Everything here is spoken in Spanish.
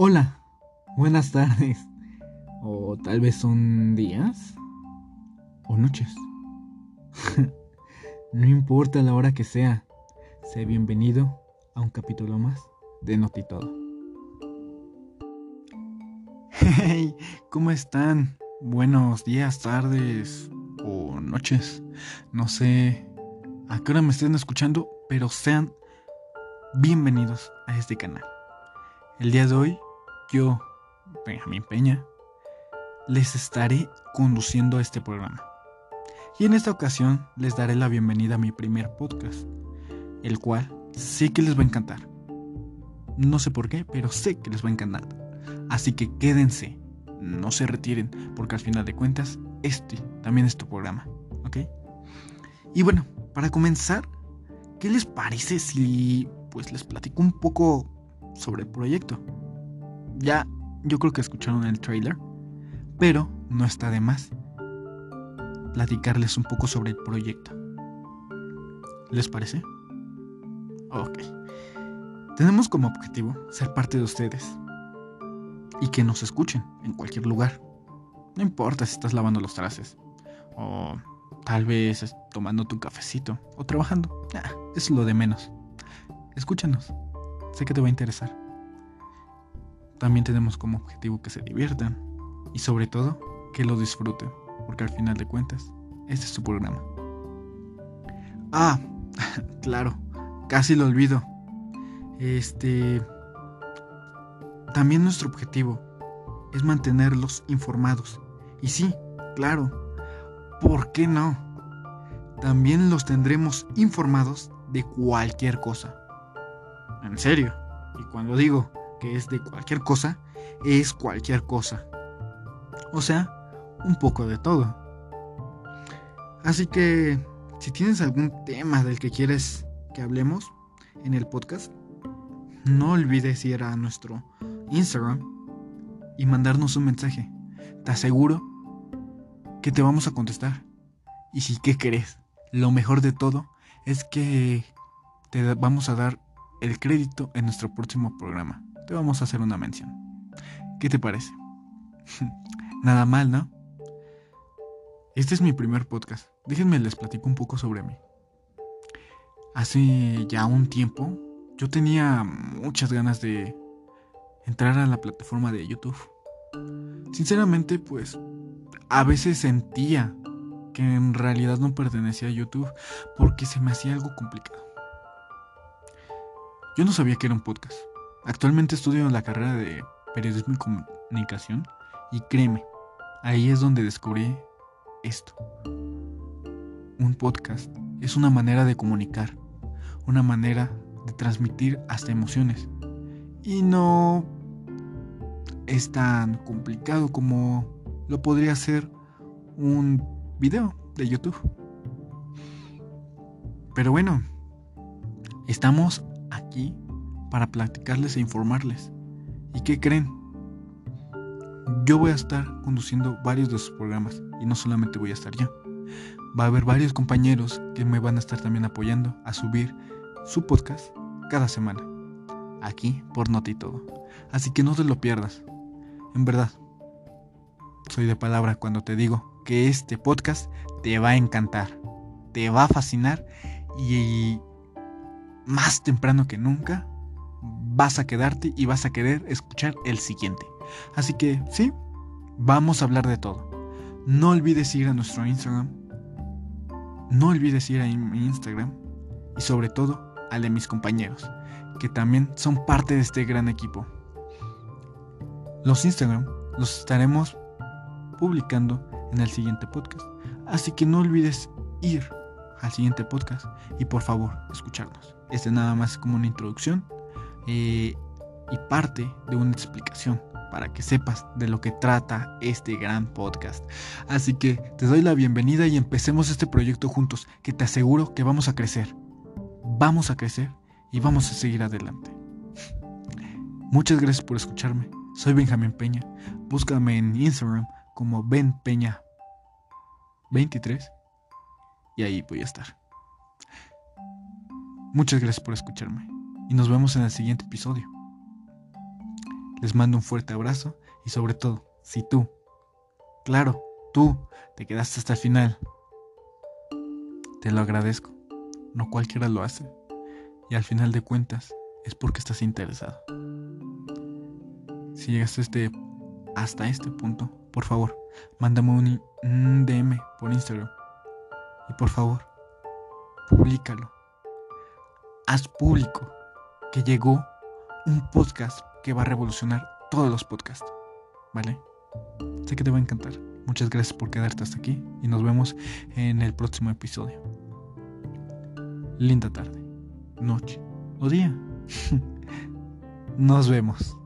Hola, buenas tardes. O tal vez son días o noches. no importa la hora que sea. Sé bienvenido a un capítulo más de Notitodo. Hey, ¿cómo están? Buenos días, tardes o noches. No sé a qué hora me estén escuchando, pero sean bienvenidos a este canal. El día de hoy, yo, Benjamín Peña, les estaré conduciendo este programa. Y en esta ocasión les daré la bienvenida a mi primer podcast, el cual sé que les va a encantar. No sé por qué, pero sé que les va a encantar. Así que quédense, no se retiren, porque al final de cuentas, este también es tu programa, ¿ok? Y bueno, para comenzar, ¿qué les parece si pues les platico un poco sobre el proyecto? Ya, yo creo que escucharon el trailer, pero no está de más platicarles un poco sobre el proyecto. ¿Les parece? Ok. Tenemos como objetivo ser parte de ustedes y que nos escuchen en cualquier lugar. No importa si estás lavando los trastes o tal vez tomando tu cafecito o trabajando. Es lo de menos. Escúchanos. Sé que te va a interesar. También tenemos como objetivo que se diviertan y sobre todo que lo disfruten, porque al final de cuentas, este es su programa. Ah, claro, casi lo olvido. Este... También nuestro objetivo es mantenerlos informados. Y sí, claro, ¿por qué no? También los tendremos informados de cualquier cosa. En serio. Y cuando digo que es de cualquier cosa, es cualquier cosa. O sea, un poco de todo. Así que, si tienes algún tema del que quieres que hablemos en el podcast, no olvides ir a nuestro Instagram y mandarnos un mensaje. Te aseguro que te vamos a contestar. Y si, ¿qué crees? Lo mejor de todo es que te vamos a dar el crédito en nuestro próximo programa. Te vamos a hacer una mención. ¿Qué te parece? Nada mal, ¿no? Este es mi primer podcast. Déjenme les platico un poco sobre mí. Hace ya un tiempo yo tenía muchas ganas de entrar a la plataforma de YouTube. Sinceramente, pues a veces sentía que en realidad no pertenecía a YouTube porque se me hacía algo complicado. Yo no sabía que era un podcast. Actualmente estudio la carrera de periodismo y comunicación y créeme, ahí es donde descubrí esto. Un podcast es una manera de comunicar, una manera de transmitir hasta emociones. Y no es tan complicado como lo podría ser un video de YouTube. Pero bueno, estamos aquí para platicarles e informarles. ¿Y qué creen? Yo voy a estar conduciendo varios de sus programas y no solamente voy a estar yo. Va a haber varios compañeros que me van a estar también apoyando a subir su podcast cada semana. Aquí por Noti Todo. Así que no te lo pierdas. En verdad, soy de palabra cuando te digo que este podcast te va a encantar, te va a fascinar y más temprano que nunca vas a quedarte y vas a querer escuchar el siguiente. Así que sí, vamos a hablar de todo. No olvides ir a nuestro Instagram. No olvides ir a mi Instagram. Y sobre todo al de mis compañeros, que también son parte de este gran equipo. Los Instagram los estaremos publicando en el siguiente podcast. Así que no olvides ir al siguiente podcast y por favor escucharnos. Este nada más como una introducción eh, y parte de una explicación para que sepas de lo que trata este gran podcast. Así que te doy la bienvenida y empecemos este proyecto juntos, que te aseguro que vamos a crecer. Vamos a crecer y vamos a seguir adelante. Muchas gracias por escucharme. Soy Benjamín Peña. Búscame en Instagram como Ben Peña 23 y ahí voy a estar. Muchas gracias por escucharme y nos vemos en el siguiente episodio. Les mando un fuerte abrazo y sobre todo, si tú, claro, tú te quedaste hasta el final, te lo agradezco. No cualquiera lo hace. Y al final de cuentas es porque estás interesado. Si llegaste este, hasta este punto, por favor, mándame un DM por Instagram. Y por favor, públicalo. Haz público que llegó un podcast que va a revolucionar todos los podcasts. ¿Vale? Sé que te va a encantar. Muchas gracias por quedarte hasta aquí y nos vemos en el próximo episodio. Linda tarde, noche o día. Nos vemos.